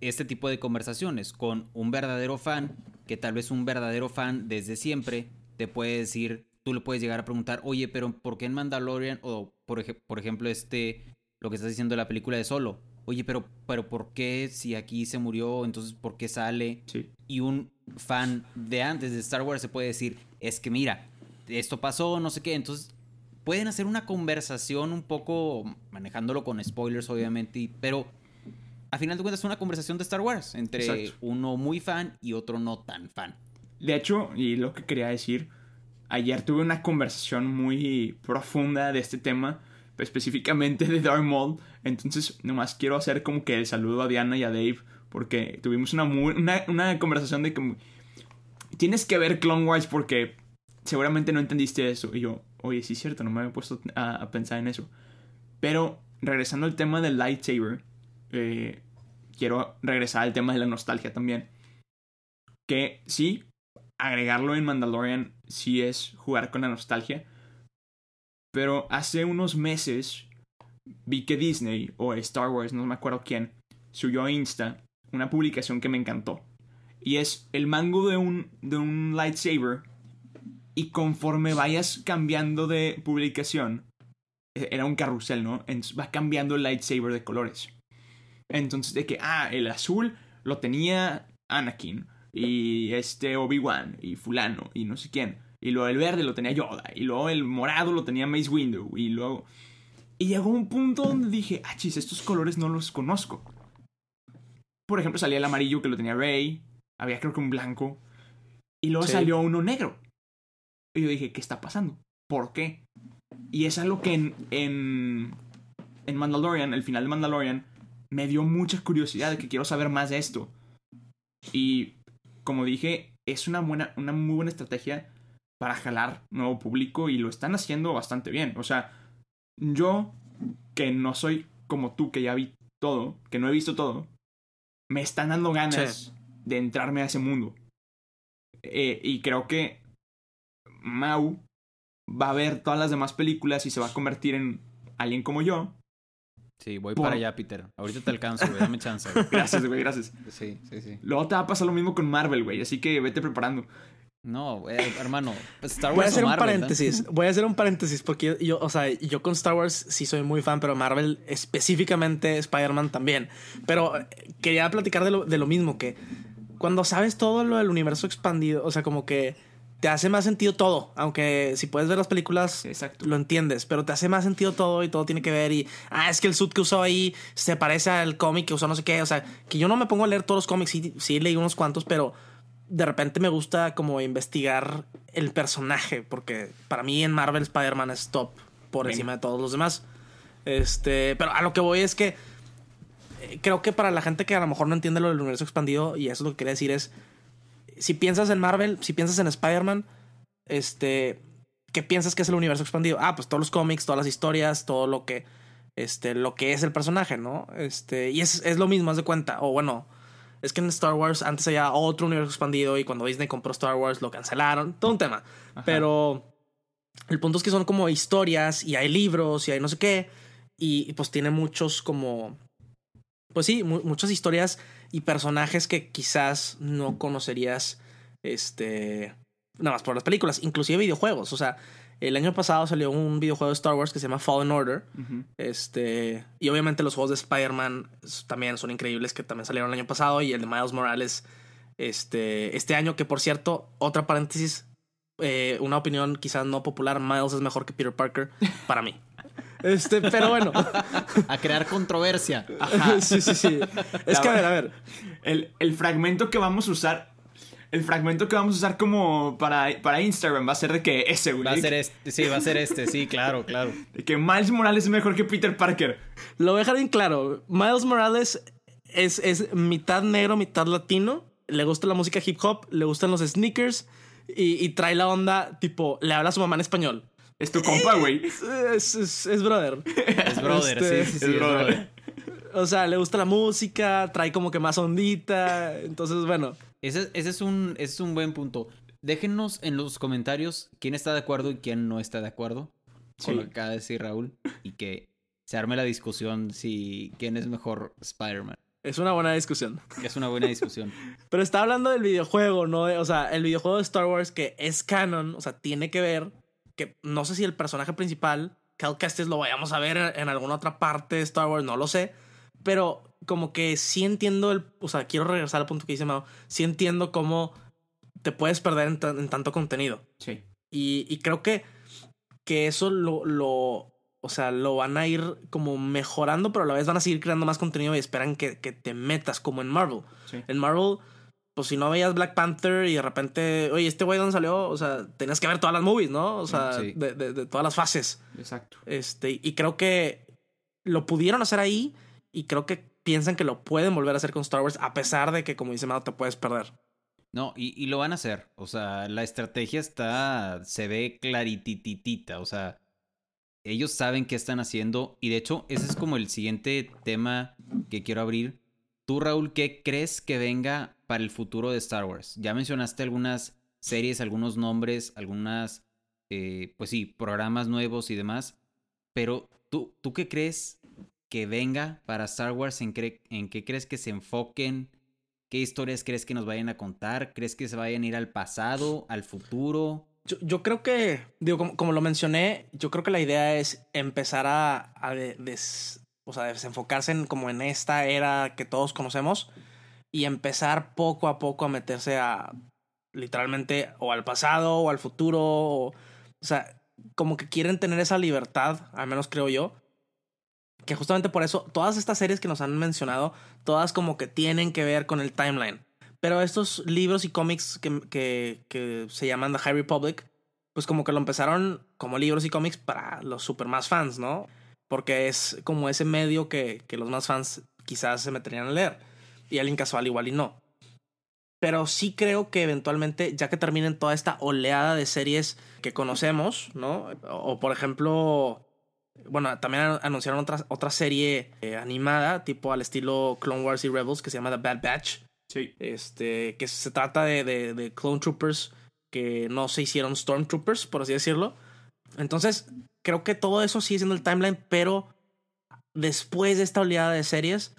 este tipo de conversaciones con un verdadero fan, que tal vez un verdadero fan desde siempre te puede decir, tú le puedes llegar a preguntar, oye, pero ¿por qué en Mandalorian? O por, por ejemplo, este, lo que estás diciendo de la película de Solo. Oye, pero, pero ¿por qué si aquí se murió, entonces por qué sale? Sí. Y un fan de antes de Star Wars se puede decir, es que mira, esto pasó, no sé qué, entonces pueden hacer una conversación un poco manejándolo con spoilers obviamente, pero a final de cuentas es una conversación de Star Wars entre uno muy fan y otro no tan fan. De hecho, y lo que quería decir, ayer tuve una conversación muy profunda de este tema, específicamente de Darth Maul, entonces nomás quiero hacer como que el saludo a Diana y a Dave, porque tuvimos una, una, conversación de que tienes que ver Clone Wars porque seguramente no entendiste eso. Y yo, oye, sí es cierto, no me había puesto a, a pensar en eso. Pero regresando al tema del lightsaber, eh, quiero regresar al tema de la nostalgia también. Que sí, agregarlo en Mandalorian sí es jugar con la nostalgia. Pero hace unos meses vi que Disney o Star Wars, no me acuerdo quién, subió a Insta una publicación que me encantó. Y es el mango de un, de un lightsaber. Y conforme vayas cambiando de publicación, e, era un carrusel, ¿no? Entonces va cambiando el lightsaber de colores. Entonces, de que, ah, el azul lo tenía Anakin. y este Obi-Wan y fulano y no sé quién. Y luego el verde lo tenía Yoda y luego el morado lo tenía Mace Windu y luego... Y llegó un punto donde dije, ah, chis, estos colores no los conozco. Por ejemplo, salía el amarillo que lo tenía Rey, había creo que un blanco, y luego Sí. salió uno negro. Y yo dije, ¿qué está pasando? ¿Por qué? Y es algo que en, en, en Mandalorian, el final de Mandalorian, me dio mucha curiosidad de que quiero saber más de esto. Y como dije, es una, buena, una muy buena estrategia para jalar nuevo público y lo están haciendo bastante bien. O sea, yo, que no soy como tú, que ya vi todo, que no he visto todo, me están dando ganas Sí. de entrarme a ese mundo. Eh, y creo que Mau va a ver todas las demás películas y se va a convertir en alguien como yo. Sí, voy Por- para allá, Peter. Ahorita te alcanzo, güey. Dame chance, güey. Gracias, güey, gracias. Sí, sí, sí. Luego te va a pasar lo mismo con Marvel, güey, así que vete preparando. No, güey, hermano. pues Voy a hacer o un paréntesis. Voy a hacer un paréntesis porque yo, yo, o sea, yo con Star Wars sí soy muy fan, pero Marvel específicamente Spider-Man también. Pero eh, quería platicar de lo, de lo mismo, que cuando sabes todo lo del universo expandido, o sea, como que te hace más sentido todo. Aunque si puedes ver las películas, Exacto. lo entiendes, pero te hace más sentido todo y todo tiene que ver. Y, ah, es que el suit que usó ahí se parece al cómic que usó no sé qué. O sea, que yo no me pongo a leer todos los cómics, sí, sí leí unos cuantos, pero de repente me gusta como investigar el personaje, porque para mí en Marvel Spider-Man es top por encima de todos los demás. Este, pero a lo que voy es que eh, creo que para la gente que a lo mejor no entiende lo del universo expandido, y eso es lo que quería decir, es si piensas en Marvel, si piensas en Spider-Man, este, ¿qué piensas que es el universo expandido? Ah, pues todos los cómics, todas las historias, todo lo que, este, lo que es el personaje, ¿no? Este, y es, es lo mismo, haz de cuenta. O bueno, es que en Star Wars antes había otro universo expandido y cuando Disney compró Star Wars lo cancelaron, todo un tema. Pero el punto es que son como historias y hay libros y hay no sé qué. Y, y, pues tiene muchos como... Pues sí, mu- muchas historias y personajes que quizás no conocerías este nada más por las películas, inclusive videojuegos. O sea, el año pasado salió un videojuego de Star Wars que se llama Fallen Order. Este, y obviamente los juegos de Spider-Man también son increíbles, que también salieron el año pasado, y el de Miles Morales este, este año, que por cierto, otra paréntesis, eh, una opinión quizás no popular, Miles es mejor que Peter Parker para mí. Este, pero bueno. A crear controversia. sí, sí, sí. Es que a ver, a ver. El, el fragmento que vamos a usar. El fragmento que vamos a usar como para, para Instagram va a ser de que ese, güey. Va a ser este, sí, va a ser este, sí, claro, claro. De que Miles Morales es mejor que Peter Parker. Lo voy a dejar bien claro. Miles Morales es, es mitad negro, mitad latino. Le gusta la música hip hop, le gustan los sneakers y, y trae la onda tipo, le habla a su mamá en español. Es tu compa, güey. Es, es, es- es brother. Es brother, Este, sí, sí, sí, es es brother. brother. O sea, le gusta la música, trae como que más ondita. Entonces, bueno. Ese, ese es un, ese es un buen punto. Déjenos en los comentarios quién está de acuerdo y quién no está de acuerdo con lo que acaba de decir Raúl y que se arme la discusión si quién es mejor Spider-Man. Es una buena discusión. Es una buena discusión. Pero está hablando del videojuego, ¿no? O sea, el videojuego de Star Wars que es canon, o sea, tiene que ver que no sé si el personaje principal, Cal Kestis, lo vayamos a ver en alguna otra parte de Star Wars, no lo sé. Pero como que sí entiendo el... O sea, quiero regresar al punto que dice Mao. Sí entiendo cómo te puedes perder en, tan- en tanto contenido. Sí. Y, y creo que, que eso lo, lo, o sea, lo van a ir como mejorando, pero a la vez van a seguir creando más contenido y esperan que, que te metas como en Marvel. Sí. En Marvel, pues si no veías Black Panther y de repente, oye, este güey dónde salió, o sea, tenías que ver todas las movies, ¿no? O sea, Sí. de, de- de todas las fases. Exacto. Este, y creo que lo pudieron hacer ahí y creo que piensan que lo pueden volver a hacer con Star Wars, a pesar de que, como dice Mao, te puedes perder. No, y, y lo van a hacer. O sea, la estrategia está. se ve claritititita. O sea, ellos saben qué están haciendo. Y de hecho, ese es como el siguiente tema que quiero abrir. Tú, Raúl, ¿qué crees que venga para el futuro de Star Wars? Ya mencionaste algunas series, algunos nombres, algunas. eh, pues sí, programas nuevos y demás. Pero, ¿tú, ¿tú qué crees que venga para Star Wars? ¿En, cre- en qué crees que se enfoquen? ¿Qué historias crees que nos vayan a contar? ¿Crees que se vayan a ir al pasado, al futuro? Yo, yo creo que, digo, como, como lo mencioné, yo creo que la idea es empezar a, a de- des- o sea, desenfocarse en como en esta era que todos conocemos. y empezar poco a poco a meterse a literalmente o al pasado o al futuro. O, o sea, como que quieren tener esa libertad, al menos creo yo. Que justamente por eso, todas estas series que nos han mencionado, todas como que tienen que ver con el timeline. Pero estos libros y cómics que, que, se llaman The High Republic, pues como que lo empezaron como libros y cómics para los super más fans, ¿no? Porque es como ese medio que, que los más fans quizás se meterían a leer. Y alguien casual igual y no. Pero sí creo que eventualmente, ya que terminen toda esta oleada de series que conocemos, ¿no? O, por ejemplo, bueno, también anunciaron otra, otra serie eh, animada, tipo al estilo Clone Wars y Rebels, que se llama The Bad Batch. Sí. Este, que se trata de, de, de Clone Troopers que no se hicieron Stormtroopers, por así decirlo. Entonces, creo que todo eso sigue siendo el timeline, pero después de esta oleada de series,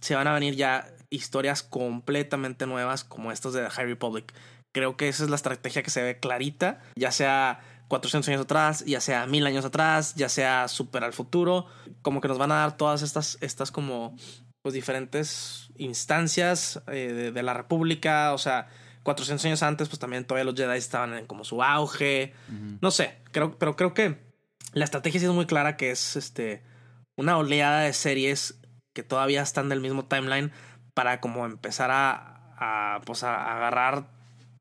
se van a venir ya historias completamente nuevas como estas de The High Republic. Creo que esa es la estrategia que se ve clarita, ya sea 400 años atrás, ya sea 1000 años atrás, ya sea super al futuro, como que nos van a dar todas estas, estas como pues diferentes instancias eh, de, de, la República, o sea, 400 años antes pues también todavía los Jedi estaban en como su auge, uh -huh. no sé, creo, pero creo que la estrategia sí es muy clara que es este una oleada de series que todavía están del mismo timeline para como empezar a, a pues a agarrar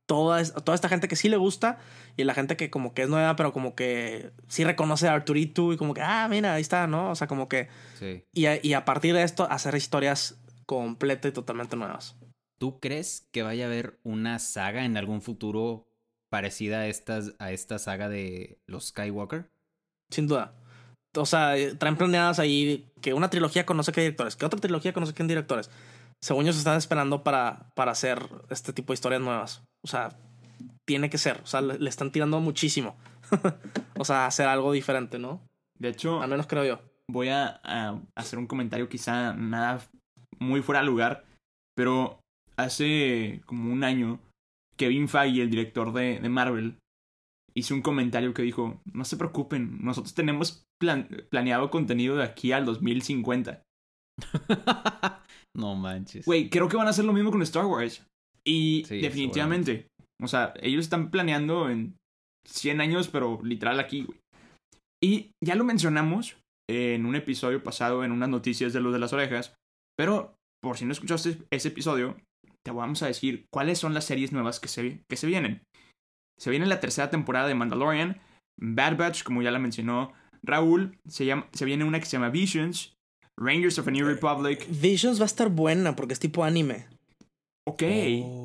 toda, toda esta gente que sí le gusta y la gente que como que es nueva, pero como que sí reconoce a Arturito y como que, ah, mira, ahí está, ¿no? O sea, como que... Sí. Y, a, y a partir de esto hacer historias completas y totalmente nuevas. ¿Tú crees que vaya a haber una saga en algún futuro parecida a, estas, a esta saga de los Skywalker? Sin duda. O sea, traen planeadas ahí que una trilogía con no sé qué directores, que otra trilogía con no sé qué directores. Según ellos están esperando para, para hacer este tipo de historias nuevas. O sea, tiene que ser. O sea, le, le están tirando muchísimo. o sea, hacer algo diferente, ¿no? De hecho, al menos creo yo. Voy a, a hacer un comentario quizá nada muy fuera de lugar, pero hace como un año, Kevin Feige, el director de, de Marvel, hizo un comentario que dijo, no se preocupen, nosotros tenemos plan planeado contenido de aquí al 2050. no manches. Güey, creo que van a hacer lo mismo con Star Wars. Y sí, definitivamente, o sea, ellos están planeando en 100 años, pero literal aquí, güey. Y ya lo mencionamos en un episodio pasado, en unas noticias de los de las orejas, pero por si no escuchaste ese episodio, te vamos a decir cuáles son las series nuevas que se, que se vienen. Se viene la tercera temporada de Mandalorian, Bad Batch, como ya la mencionó Raúl, se, llama, se viene una que se llama Visions, Rangers of a New Republic. Visions va a estar buena porque es tipo anime. Ok. Oh.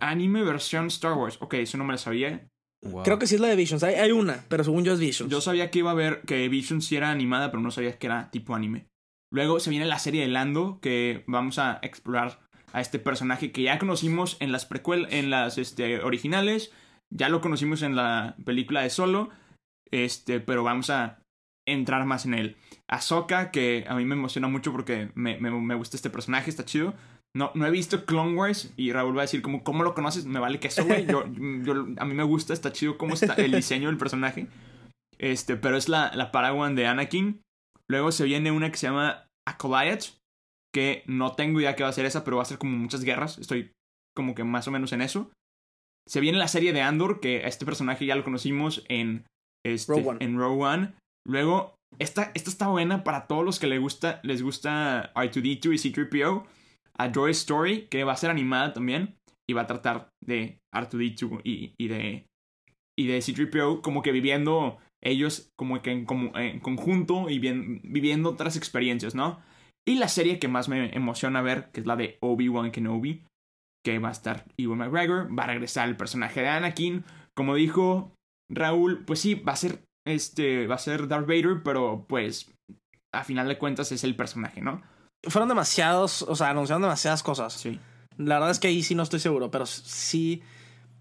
Anime versión Star Wars. Ok, eso no me lo sabía. Wow. Creo que sí es la de Visions. Hay, hay, una, pero según yo es Visions. Yo sabía que iba a haber que Visions sí era animada, pero no sabía que era tipo anime. Luego se viene la serie de Lando, que vamos a explorar a este personaje que ya conocimos en las precuel, en las este, originales. Ya lo conocimos en la película de Solo. Este, pero vamos a entrar más en él. Ahsoka, que a mí me emociona mucho porque me, me, me gusta este personaje, está chido. No, no he visto Clone Wars y Raúl va a decir como, ¿cómo lo conoces? Me vale que eso, güey. Yo, yo, a mí me gusta, está chido cómo está el diseño del personaje. Este, pero es la, la Paragon de Anakin. Luego se viene una que se llama Acolyte, que no tengo idea qué va a ser esa, pero va a ser como muchas guerras. Estoy como que más o menos en eso. Se viene la serie de Andor, que a este personaje ya lo conocimos en, este, Rogue One. en Rogue One. Luego, esta, esta está buena para todos los que les gusta, les gusta R2D2 y C3PO. A Joy Story, que va a ser animada también. Y va a tratar de R2D2 y, y de, y de C3PO como que viviendo ellos como que en, conjunto y bien, viviendo otras experiencias, ¿no? Y la serie que más me emociona ver, que es la de Obi-Wan Kenobi, que va a estar Ewan McGregor, va a regresar el personaje de Anakin. Como dijo Raúl, pues sí, va a ser este, va a ser Darth Vader, pero pues a final de cuentas es el personaje, ¿no? Fueron demasiados, o sea, anunciaron demasiadas cosas. Sí. La verdad es que ahí sí no estoy seguro, pero sí,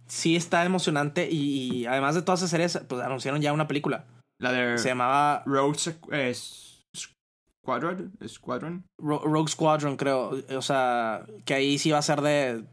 sí está emocionante y, y además de todas esas series, pues anunciaron ya una película. La de Se llamaba Rogue eh, Squadron, Squadron. Ro Rogue Squadron, creo. O sea, que ahí sí va a ser de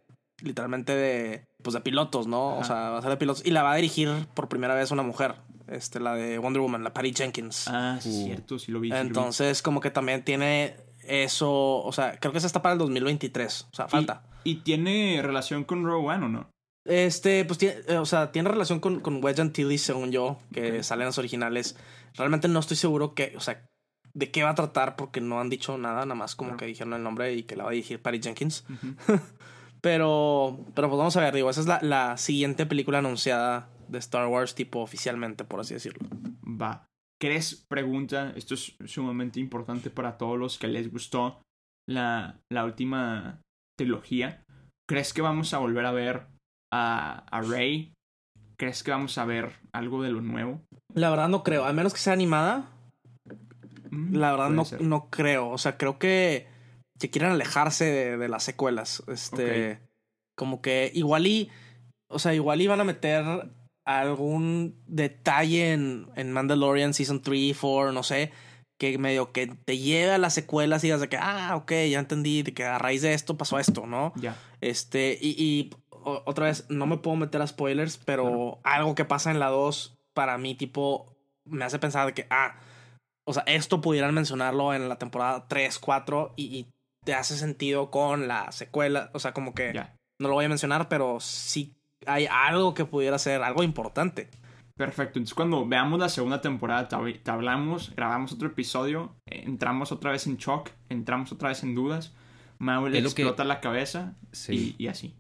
literalmente de pues de pilotos, ¿no? Ajá. O sea, va a ser de pilotos y la va a dirigir por primera vez una mujer. Este, la de Wonder Woman, la Patty Jenkins. Ah, sí, uh. cierto, sí lo vi. Entonces, sí lo vi. como que también tiene eso, o sea, creo que esa está para el 2023, o sea, falta. ¿Y tiene relación con Rogue One o no? Este, pues tiene, eh, o sea, tiene relación con, con Wedge Antilles, según yo, que salen las originales. Realmente no estoy seguro que, o sea, de qué va a tratar porque no han dicho nada, nada más como que dijeron el nombre y que la va a dirigir Patty Jenkins. pero, pero pues vamos a ver, digo, esa es la, la siguiente película anunciada de Star Wars, tipo oficialmente, por así decirlo. Va. ¿Crees, pregunta, esto es sumamente importante para todos los que les gustó la, la última trilogía? ¿Crees que vamos a volver a ver a, a Rey? ¿Crees que vamos a ver algo de lo nuevo? La verdad no creo, a menos que sea animada. Mm, La verdad no, ser. no creo. O sea, creo que, que quieren alejarse de, de las secuelas. Este. Como que igual y. O sea, igual iban a meter algún detalle en, en Mandalorian Season 3, 4, no sé. Que medio que te lleve a las secuelas y digas de que, ah, ok, ya entendí, de que a raíz de esto pasó esto, ¿no? Ya. Este, y, y o- otra vez, no me puedo meter a spoilers, pero algo que pasa en la 2, para mí, tipo, me hace pensar de que, ah, o sea, esto pudieran mencionarlo en la temporada 3, 4 y, y te hace sentido con la secuela, o sea, como que no lo voy a mencionar, pero sí hay algo que pudiera ser algo importante. Perfecto. Entonces, cuando veamos la segunda temporada, te, hab- te hablamos, grabamos otro episodio, eh, entramos otra vez en shock, entramos otra vez en dudas. Mau le que- explota la cabeza Sí. y, y así.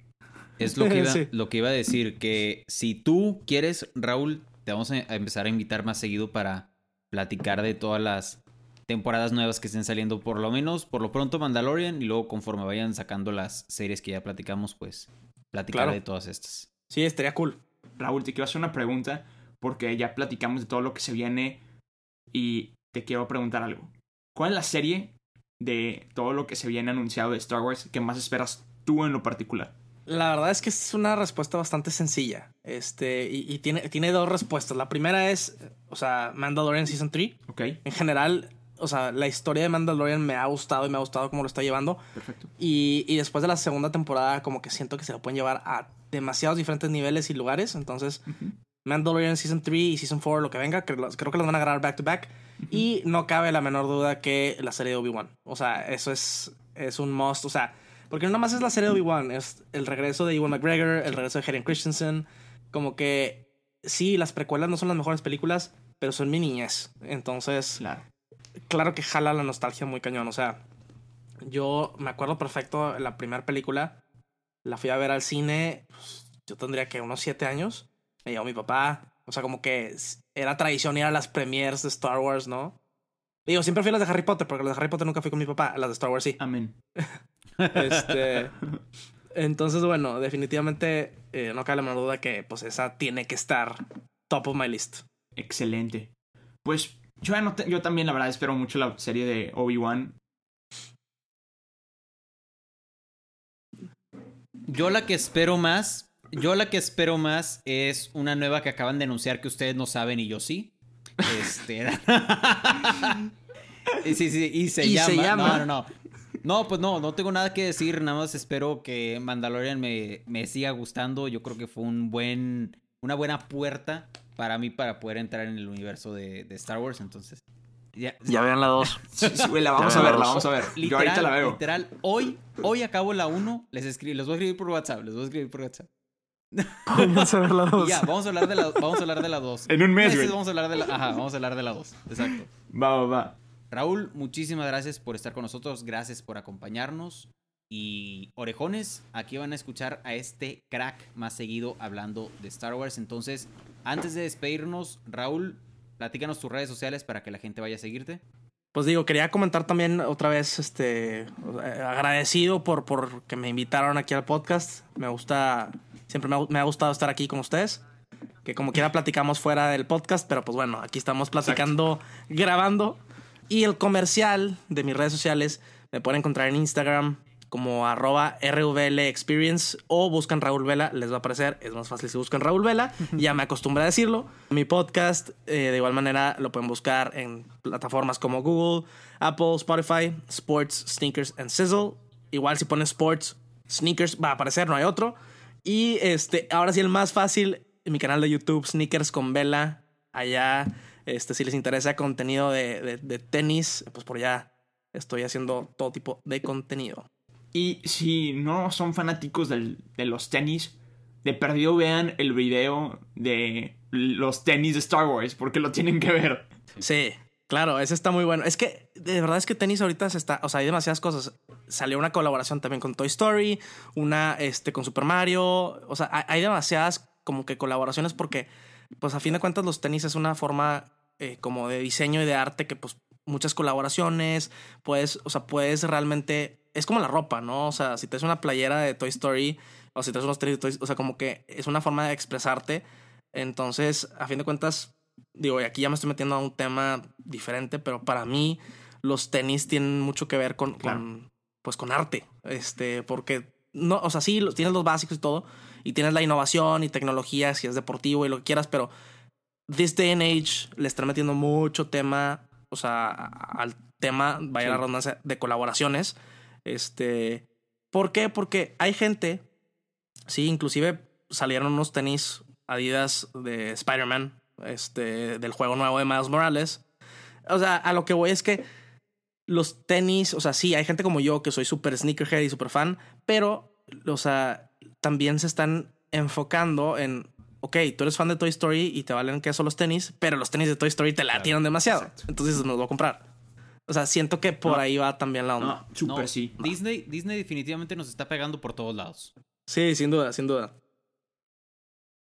Es lo que, iba, Sí. lo que iba a decir, que si tú quieres, Raúl, te vamos a a empezar a invitar más seguido para platicar de todas las temporadas nuevas que estén saliendo, por lo menos, por lo pronto Mandalorian, y luego conforme vayan sacando las series que ya platicamos, pues platicar Claro. de todas estas. Sí, estaría cool. Raúl, te quiero hacer una pregunta porque ya platicamos de todo lo que se viene y te quiero preguntar algo. ¿Cuál es la serie de todo lo que se viene anunciado de Star Wars que más esperas tú en lo particular? La verdad es que es una respuesta bastante sencilla. Este, y, y tiene, tiene dos respuestas. La primera es, o sea, Mandalorian Season 3. ¿Ok? En general, o sea, la historia de Mandalorian me ha gustado y me ha gustado cómo lo está llevando. Perfecto. Y, y después de la segunda temporada, como que siento que se lo pueden llevar a demasiados diferentes niveles y lugares. Entonces. Mandalorian Season 3 y Season 4, lo que venga, creo, creo que los van a grabar back to back. Y no cabe la menor duda que la serie de Obi-Wan. O sea, eso es, es un must. O sea, porque no nomás es la serie de Obi-Wan, es el regreso de Ewan McGregor, el regreso de Hayden Christensen. Como que sí, las precuelas no son las mejores películas, pero son mi niñez. Entonces, Claro. claro que jala la nostalgia muy cañón. O sea, yo me acuerdo perfecto la primera película. La fui a ver al cine. pues, yo tendría que unos siete años. Me llevó mi papá. O sea, como que era tradición ir a las premieres de Star Wars, ¿no? Digo, siempre fui a las de Harry Potter, porque las de Harry Potter nunca fui con mi papá. Las de Star Wars sí. Amén. Este. Entonces, bueno, definitivamente eh, no cabe la menor duda que pues esa tiene que estar top of my list. Excelente. Pues yo, ya no te- yo también, la verdad, espero mucho la serie de Obi-Wan. Yo la que espero más, yo la que espero más es una nueva que acaban de anunciar que ustedes no saben y yo sí. Este. Y sí, sí, y se Y llama. se llama. No, no, no. No, pues no, no tengo nada que decir. Nada más espero que Mandalorian me, me siga gustando. Yo creo que fue un buen, una buena puerta para mí para poder entrar en el universo de, de Star Wars. Entonces, ya, Ya vean la dos. Sí, sí, güey, la vamos Ya a ver, la vamos a ver. Yo literal, ahorita la veo. literal, hoy, hoy acabo la 1. Les escribí, les voy a escribir por WhatsApp. Les voy a escribir por WhatsApp. Pónganse a ver la Y dos. ya, vamos a hablar de la, vamos a hablar de la 2. En un mes, güey. Vamos a hablar de la, ajá, vamos a hablar de la 2. Exacto. Va, va, va. Raúl, muchísimas gracias por estar con nosotros, gracias por acompañarnos. Y orejones, aquí van a escuchar a este crack más seguido hablando de Star Wars. Entonces, antes de despedirnos, Raúl, platícanos tus redes sociales para que la gente vaya a seguirte. Pues digo, quería comentar también otra vez, este, eh, agradecido por, por que me invitaron aquí al podcast. Me gusta, siempre me ha, me ha gustado estar aquí con ustedes. Que como quiera platicamos fuera del podcast, pero pues bueno, aquí estamos platicando, grabando. Y el comercial de mis redes sociales me pueden encontrar en Instagram como arroba RVL Experience o buscan Raúl Vela, les va a aparecer, es más fácil si buscan Raúl Vela, ya me acostumbré a decirlo. Mi podcast, eh, de igual manera, lo pueden buscar en plataformas como Google, Apple, Spotify, Sports, Sneakers and Sizzle. Igual si ponen Sports, Sneakers va a aparecer, no hay otro. Y este, ahora sí el más fácil, mi canal de YouTube, Sneakers con Vela, allá, este, si les interesa contenido de, de- de tenis, pues por allá estoy haciendo todo tipo de contenido. Y si no son fanáticos del- de los tenis, de perdido vean el video de los tenis de Star Wars, porque lo tienen que ver. Sí, claro, ese está muy bueno. Es que de verdad es que tenis ahorita está, o sea, hay demasiadas cosas. Salió una colaboración también con Toy Story, una este con Super Mario, o sea, hay, hay demasiadas como que colaboraciones porque pues a fin de cuentas los tenis es una forma eh, como de diseño y de arte que pues muchas colaboraciones, puedes, o sea, puedes realmente es como la ropa, ¿no? O sea, si te es una playera de Toy Story o si te unos tenis de Toy, o sea, como que es una forma de expresarte. Entonces, a fin de cuentas, digo, y aquí ya me estoy metiendo a un tema diferente, pero para mí los tenis tienen mucho que ver con, Claro. con, pues con arte, este, porque no, o sea, sí, tienes los básicos y todo, y tienes la innovación y tecnología, si es deportivo y lo que quieras, pero this day and age le están metiendo mucho tema, o sea, al tema, vaya Sí. la redundancia, de colaboraciones, este, ¿por qué? Porque hay gente, sí, inclusive salieron unos tenis Adidas de Spider-Man, este, del juego nuevo de Miles Morales. O sea, a lo que voy es que los tenis, o sea, sí, hay gente como yo que soy súper sneakerhead y súper fan, pero, o sea, también se están enfocando en, ok, tú eres fan de Toy Story y te valen queso los tenis, pero los tenis de Toy Story te la tiran demasiado. exacto. Entonces me los voy a comprar. O sea, siento que por No. ahí va también la onda. No, súper No, sí. Disney, Disney definitivamente nos está pegando por todos lados. Sí, sin duda, sin duda.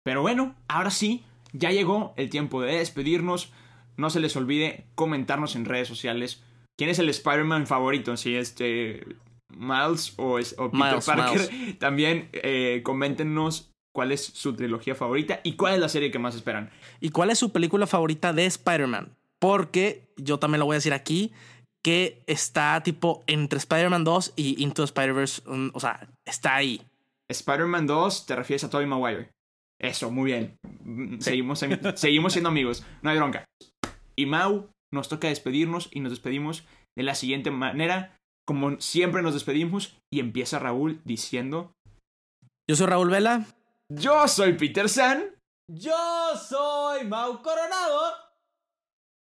Pero bueno, ahora sí, ya llegó el tiempo de despedirnos. No se les olvide comentarnos en redes sociales quién es el Spider-Man favorito, si este Miles o, es, o Peter Miles, Parker. También eh, coméntenos cuál es su trilogía favorita y cuál es la serie que más esperan. ¿Y cuál es su película favorita de Spider-Man? Porque yo también lo voy a decir aquí, que está tipo entre Spider-Man 2 y Into the Spider-Verse. mm, O sea, está ahí. Spider-Man 2, te refieres a Tobey Maguire. Eso, muy bien. Mm, Seguimos, en- seguimos siendo amigos, no hay bronca. Y Mau, nos toca despedirnos y nos despedimos de la siguiente manera, como siempre nos despedimos, y empieza Raúl diciendo: Yo soy Raúl Vela. Yo soy Peter San Yo soy Mau Coronado